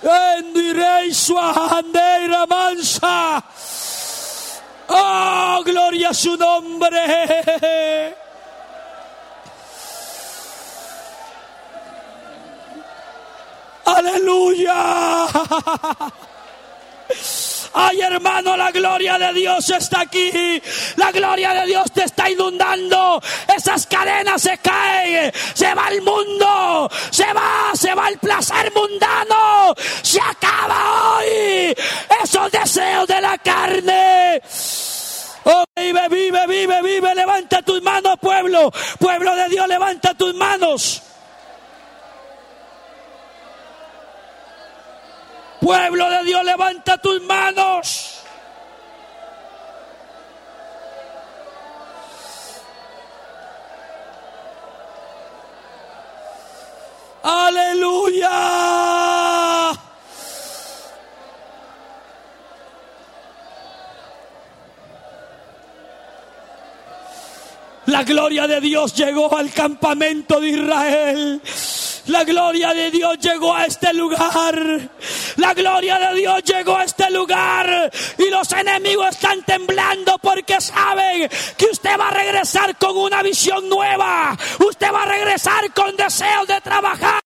Endirei suahandeira mansa. Oh, gloria a su nombre. Aleluya. Ay hermano, la gloria de Dios está aquí. La gloria de Dios te está inundando. Esas cadenas se caen. Se va el mundo. Se va, se va el placer mundano. Se acaba hoy. Esos deseos de la carne. Oh, vive, vive, vive, vive. Levanta tus manos, pueblo. Pueblo de Dios, levanta tus manos. Pueblo de Dios, levanta tus manos. Aleluya. La gloria de Dios llegó al campamento de Israel. La gloria de Dios llegó a este lugar. La gloria de Dios llegó a este lugar. Y los enemigos están temblando porque saben que usted va a regresar con una visión nueva. Usted va a regresar con deseos de trabajar.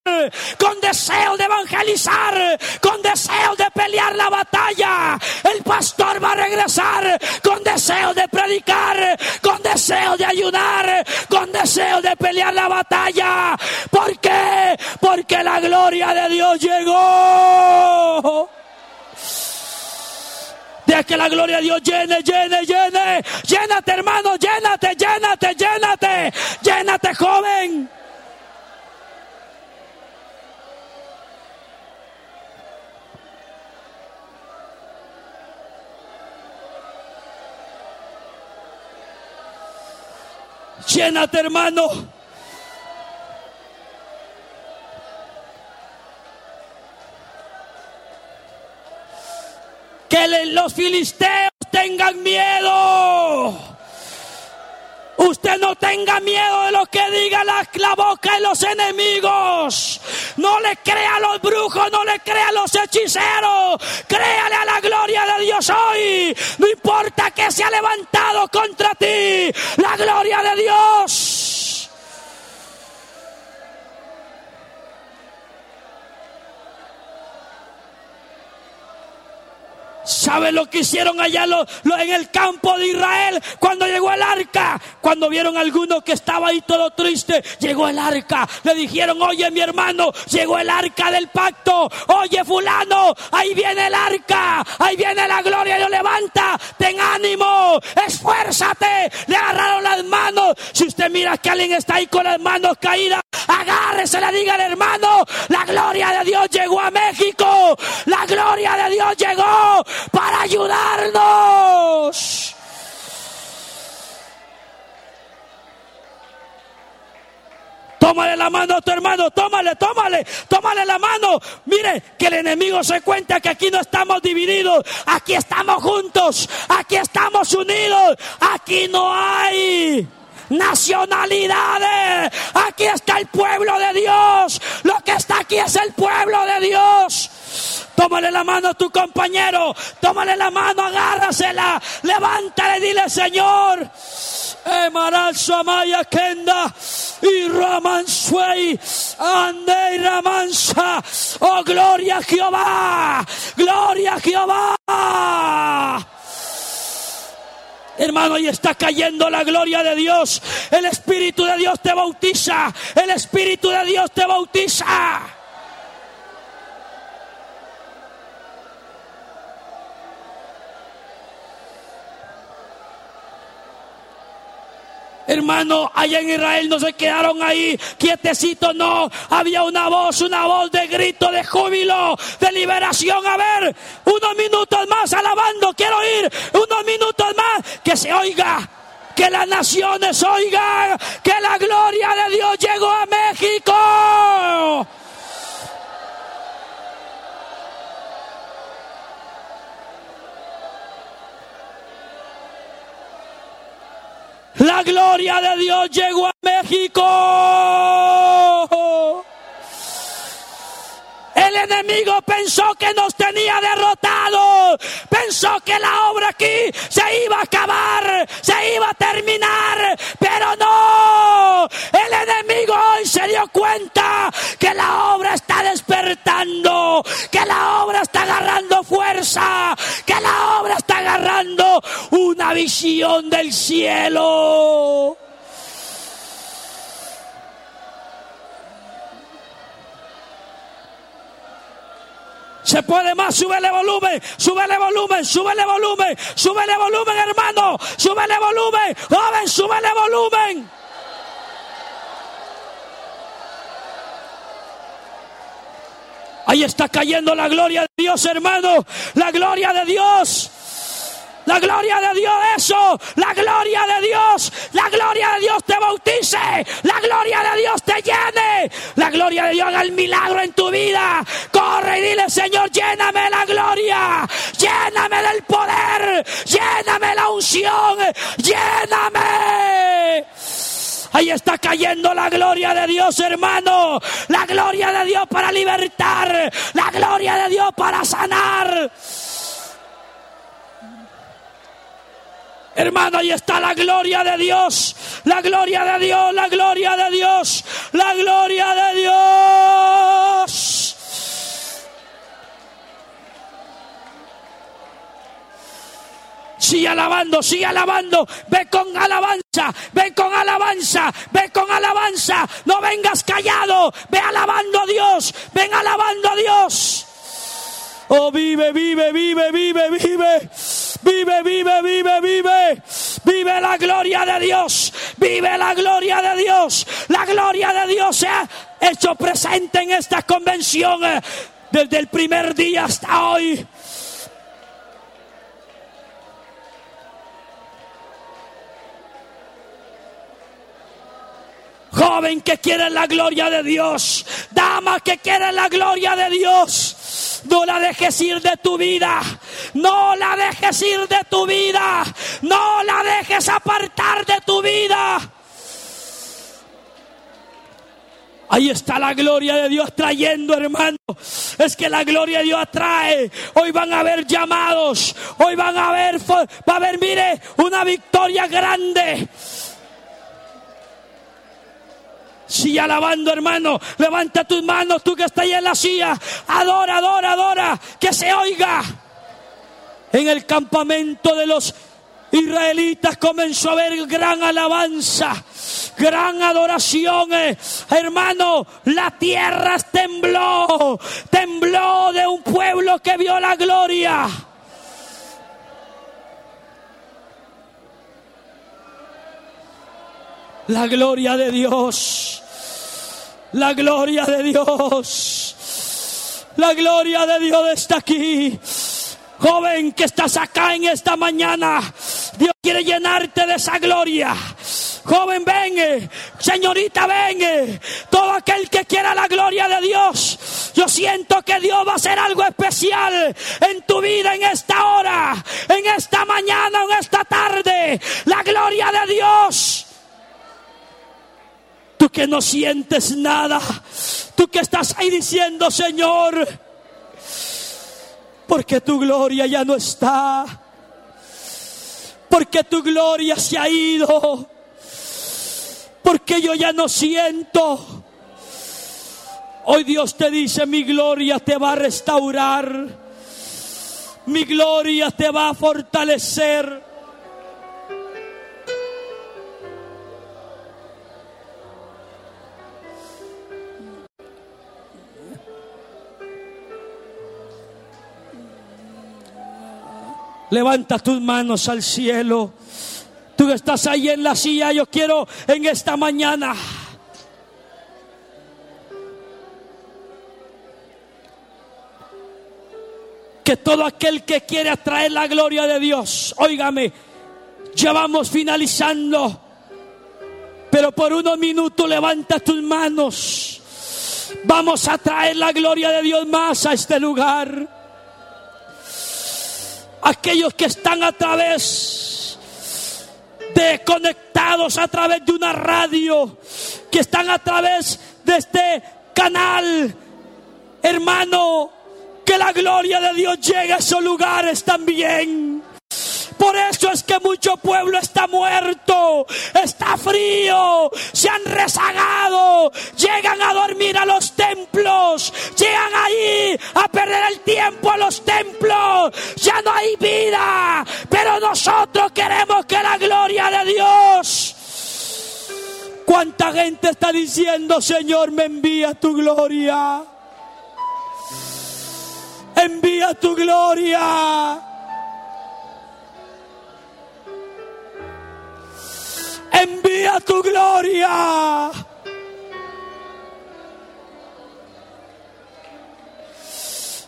con deseo de evangelizar, con deseo de pelear la batalla. El pastor va a regresar con deseo de predicar, con deseo de ayudar, con deseo de pelear la batalla. ¿Por qué? Porque la gloria de Dios llegó. Deja que la gloria de Dios llene, llene, llene. Llénate, hermano, llénate, llénate, llénate. Llénate, joven. Llénate, hermano. Que los filisteos tengan miedo. Usted no tenga miedo de lo que diga la, la, boca de los enemigos. No le crea a los brujos, no le crea a los hechiceros. Créale a la gloria de Dios hoy. No importa que se ha levantado contra ti. La gloria de Dios. ¿Sabe lo que hicieron allá en el campo de Israel cuando llegó el arca? Cuando vieron a alguno que estaba ahí todo triste, llegó el arca. Le dijeron, oye mi hermano, llegó el arca del pacto. Oye fulano, ahí viene el arca. Ahí viene la gloria. Dios levanta, ten ánimo, esfuérzate. Le agarraron las manos. Si usted mira que alguien está ahí con las manos caídas, agárrese, le diga al hermano, la gloria de Dios llegó a México. La gloria de Dios llegó ayudarnos. Tómale la mano a tu hermano, tómale, tómale, tómale la mano. Mire, que el enemigo se cuenta que aquí no estamos divididos, aquí estamos juntos, aquí estamos unidos, aquí no hay nacionalidades. Aquí está el pueblo de Dios. Lo que está aquí es el pueblo de Dios. Tómale la mano a tu compañero, tómale la mano, agárrasela, levántale, dile Señor. Emaral Samaya Kenda y Ramansuey, Ande y Ramansa. Oh, gloria a Jehová, gloria a Jehová. Hermano, y está cayendo la gloria de Dios. El Espíritu de Dios te bautiza. El Espíritu de Dios te bautiza. Hermano, allá en Israel no se quedaron ahí quietecitos, no. Había una voz, una voz de grito, de júbilo, de liberación. A ver, unos minutos más alabando, quiero ir, unos minutos más, que se oiga. Que las naciones oigan que la gloria de Dios llegó a México. La gloria de Dios llegó a México. El enemigo pensó que nos tenía derrotados. Pensó que la obra aquí se iba a acabar, se iba a terminar. Pero no. El enemigo hoy se dio cuenta que la obra está despertando, que la obra está agarrando fuerza, que la obra está agarrando una visión del cielo. Se puede más, súbele volumen, súbele volumen, súbele volumen, súbele volumen, hermano, súbele volumen, joven, súbele volumen. Ahí está cayendo la gloria de Dios, hermano, la gloria de Dios. La gloria de Dios, eso. La gloria de Dios. La gloria de Dios te bautice. La gloria de Dios te llene. La gloria de Dios haga el milagro en tu vida. Corre y dile, Señor, lléname la gloria. Lléname del poder. Lléname la unción. Lléname. Ahí está cayendo la gloria de Dios, hermano. La gloria de Dios para libertar. La gloria de Dios para sanar. Hermano, ahí está la gloria de Dios, la gloria de Dios, la gloria de Dios, la gloria de Dios. Sigue alabando, sigue alabando. Ve con alabanza, ve con alabanza, ve con alabanza. No vengas callado, ve alabando a Dios, ven alabando a Dios. Oh, vive, vive, vive, vive, vive. Vive, vive, vive, vive. Vive la gloria de Dios. Vive la gloria de Dios. La gloria de Dios se ha hecho presente en esta convención eh, desde el primer día hasta hoy. Joven que quiere la gloria de Dios. Dama que quiere la gloria de Dios. No la dejes ir de tu vida. No la dejes ir de tu vida. No la dejes apartar de tu vida. Ahí está la gloria de Dios trayendo, hermano. Es que la gloria de Dios atrae. Hoy van a haber llamados. Hoy van a haber, va a haber, mire, una victoria grande. Sigue alabando, hermano. Levanta tus manos, tú que estás ahí en la silla. Adora, adora, adora. Que se oiga. En el campamento de los israelitas comenzó a haber gran alabanza, gran adoración. Eh. Hermano, la tierra tembló. Tembló de un pueblo que vio la gloria. La gloria de Dios. La gloria de Dios. La gloria de Dios está aquí. Joven que estás acá en esta mañana, Dios quiere llenarte de esa gloria. Joven, ven, señorita, ven. Todo aquel que quiera la gloria de Dios, yo siento que Dios va a hacer algo especial en tu vida en esta hora, en esta mañana, en esta tarde. La gloria de Dios Tú que no sientes nada. Tú que estás ahí diciendo, Señor, porque tu gloria ya no está. Porque tu gloria se ha ido. Porque yo ya no siento. Hoy Dios te dice, mi gloria te va a restaurar. Mi gloria te va a fortalecer. Levanta tus manos al cielo. Tú estás ahí en la silla, yo quiero en esta mañana. Que todo aquel que quiere atraer la gloria de Dios, óigame, ya vamos finalizando, pero por unos minutos levanta tus manos. Vamos a traer la gloria de Dios más a este lugar aquellos que están a través de conectados a través de una radio, que están a través de este canal, hermano, que la gloria de Dios llegue a esos lugares también. Por eso es que mucho pueblo está muerto, está frío, se han rezagado, llegan a dormir a los templos, llegan ahí a perder el tiempo a los templos, ya no hay vida, pero nosotros queremos que la gloria de Dios ¿Cuánta gente está diciendo, Señor, me envía tu gloria? Envía tu gloria. Envía tu gloria.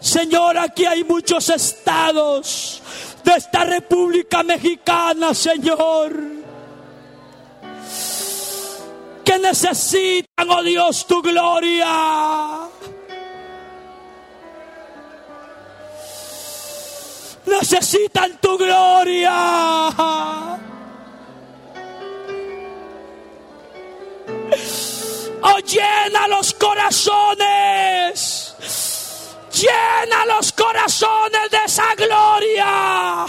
Señor, aquí hay muchos estados de esta República Mexicana, Señor, que necesitan, oh Dios, tu gloria. Necesitan tu gloria. Oh, llena los corazones. Llena los corazones de esa gloria.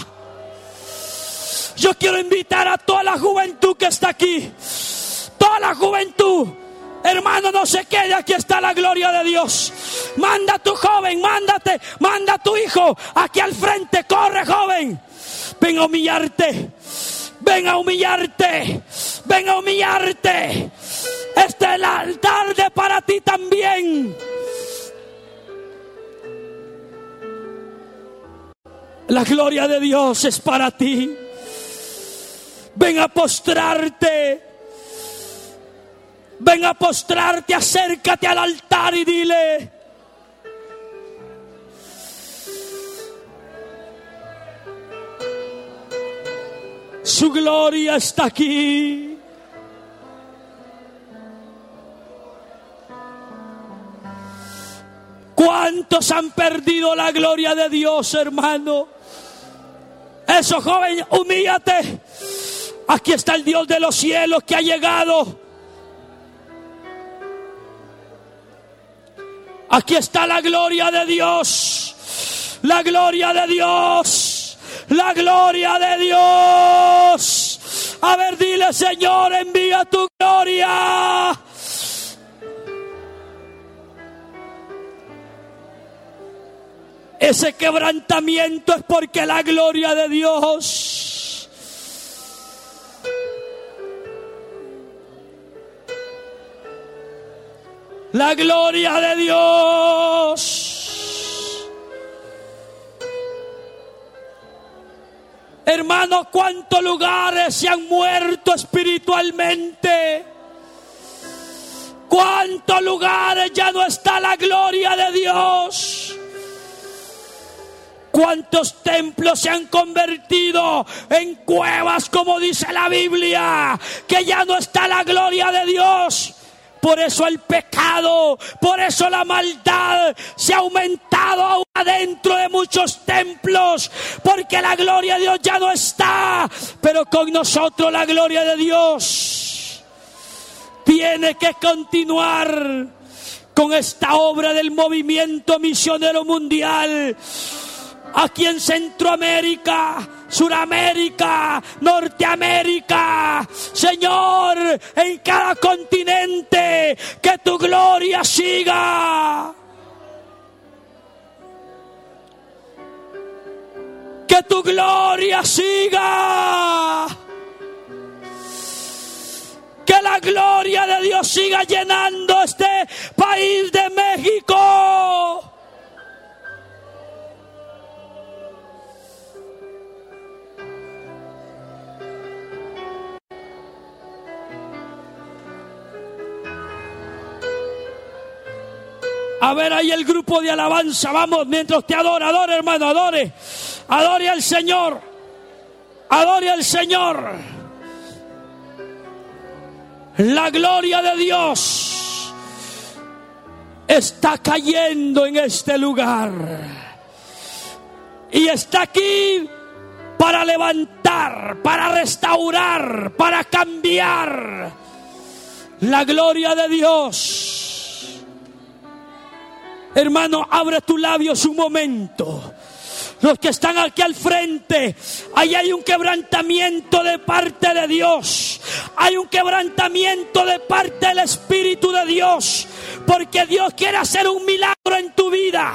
Yo quiero invitar a toda la juventud que está aquí. Toda la juventud. Hermano, no se quede, aquí está la gloria de Dios. Manda a tu joven, mándate, manda a tu hijo aquí al frente, corre joven. Ven a humillarte. Ven a humillarte. Ven a humillarte. Este es el altar de para ti también. La gloria de Dios es para ti. Ven a postrarte. Ven a postrarte, acércate al altar y dile. Su gloria está aquí. ¿Cuántos han perdido la gloria de Dios, hermano? Eso, joven, humíllate. Aquí está el Dios de los cielos que ha llegado. Aquí está la gloria de Dios. La gloria de Dios. La gloria de Dios. A ver, dile, Señor, envía tu gloria. Ese quebrantamiento es porque la gloria de Dios la gloria de Dios. Hermanos, cuántos lugares se han muerto espiritualmente. Cuántos lugares ya no está la gloria de Dios. ¿Cuántos templos se han convertido en cuevas, como dice la Biblia? Que ya no está la gloria de Dios. Por eso el pecado, por eso la maldad se ha aumentado aún adentro de muchos templos, porque la gloria de Dios ya no está, pero con nosotros la gloria de Dios tiene que continuar con esta obra del movimiento misionero mundial aquí en Centroamérica, Suramérica, Norteamérica, Señor, en cada continente, que tu gloria siga. Que tu gloria siga. Que la gloria de Dios siga llenando este país de México. A ver ahí el grupo de alabanza, vamos, mientras te adora, adore hermano, adore. Adore al Señor. Adore al Señor. La gloria de Dios está cayendo en este lugar. Y está aquí para levantar, para restaurar, para cambiar. La gloria de Dios Hermano, abre tus labios un momento. Los que están aquí al frente, ahí hay un quebrantamiento de parte de Dios. Hay un quebrantamiento de parte del Espíritu de Dios. Porque Dios quiere hacer un milagro en tu vida.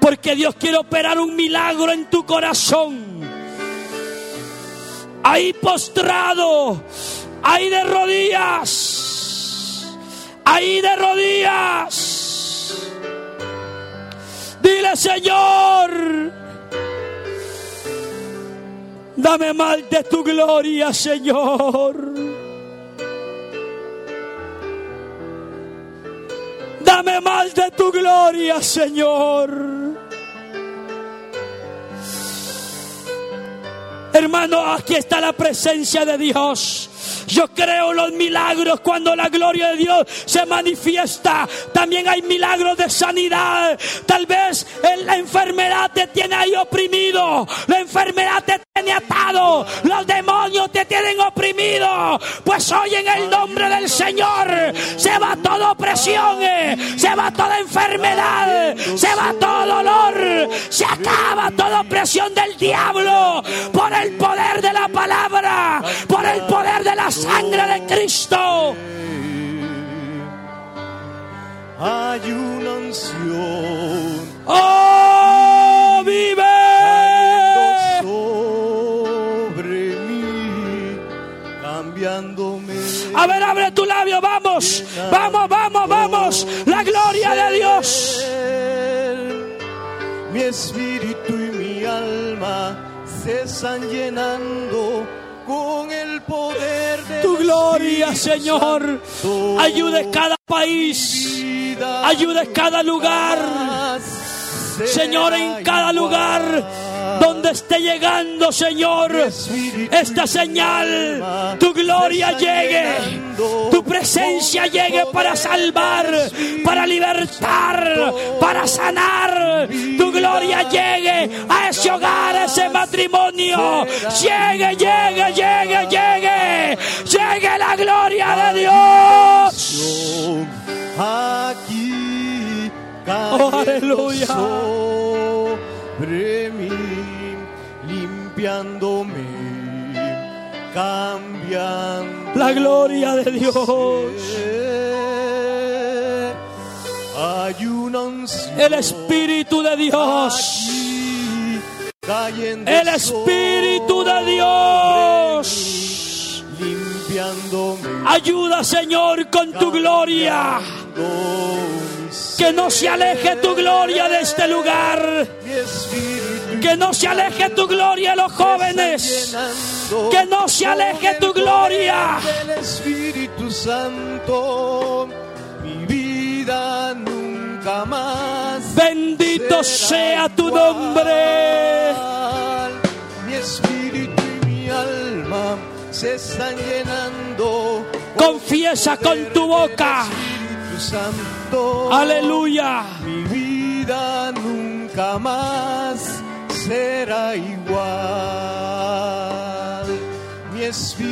Porque Dios quiere operar un milagro en tu corazón. Ahí postrado, ahí de rodillas, ahí de rodillas. Dile, Señor, dame más de tu gloria, Señor. Dame más de tu gloria, Señor. Hermano, aquí está la presencia de Dios. Yo creo los milagros cuando la gloria de Dios se manifiesta. También hay milagros de sanidad. Tal vez la enfermedad te tiene ahí oprimido. La enfermedad te tiene atado. Los demonios te tienen oprimido. Pues hoy en el nombre del Señor se va toda opresión. Se va toda enfermedad. Se va todo dolor. Se acaba toda opresión del diablo. Por el poder de la palabra. Por el poder de la sangre de Cristo. Hay una unción. ¡Oh, vive! Sobre mí, cambiándome. A ver, abre tu labio, vamos, vamos, vamos, vamos. La gloria de Dios. Mi espíritu y mi alma se están llenando con el poder de Tu gloria, Señor. Ayude cada país. Ayude cada lugar. Señor, en cada lugar donde esté llegando, Señor, esta señal, tu gloria llegue, tu presencia llegue para salvar, para libertar, para sanar, tu gloria llegue a ese hogar, a ese matrimonio, llegue, llegue, llegue, llegue, llegue la gloria de Dios. Aquí Oh, aleluya. sobre mí, cambiando. La gloria de Dios. El Espíritu de Dios. El Espíritu de Dios. Ayuda, Señor, con tu gloria. Que no se aleje tu gloria de este lugar. Que no se aleje tu gloria de los jóvenes. Que no se aleje tu gloria. del Espíritu Santo, mi vida nunca más. Bendito sea tu nombre. Mi espíritu y mi alma se están llenando. Confiesa con tu boca. Espíritu Santo, Aleluya. mi vida nunca más será igual. Mi espíritu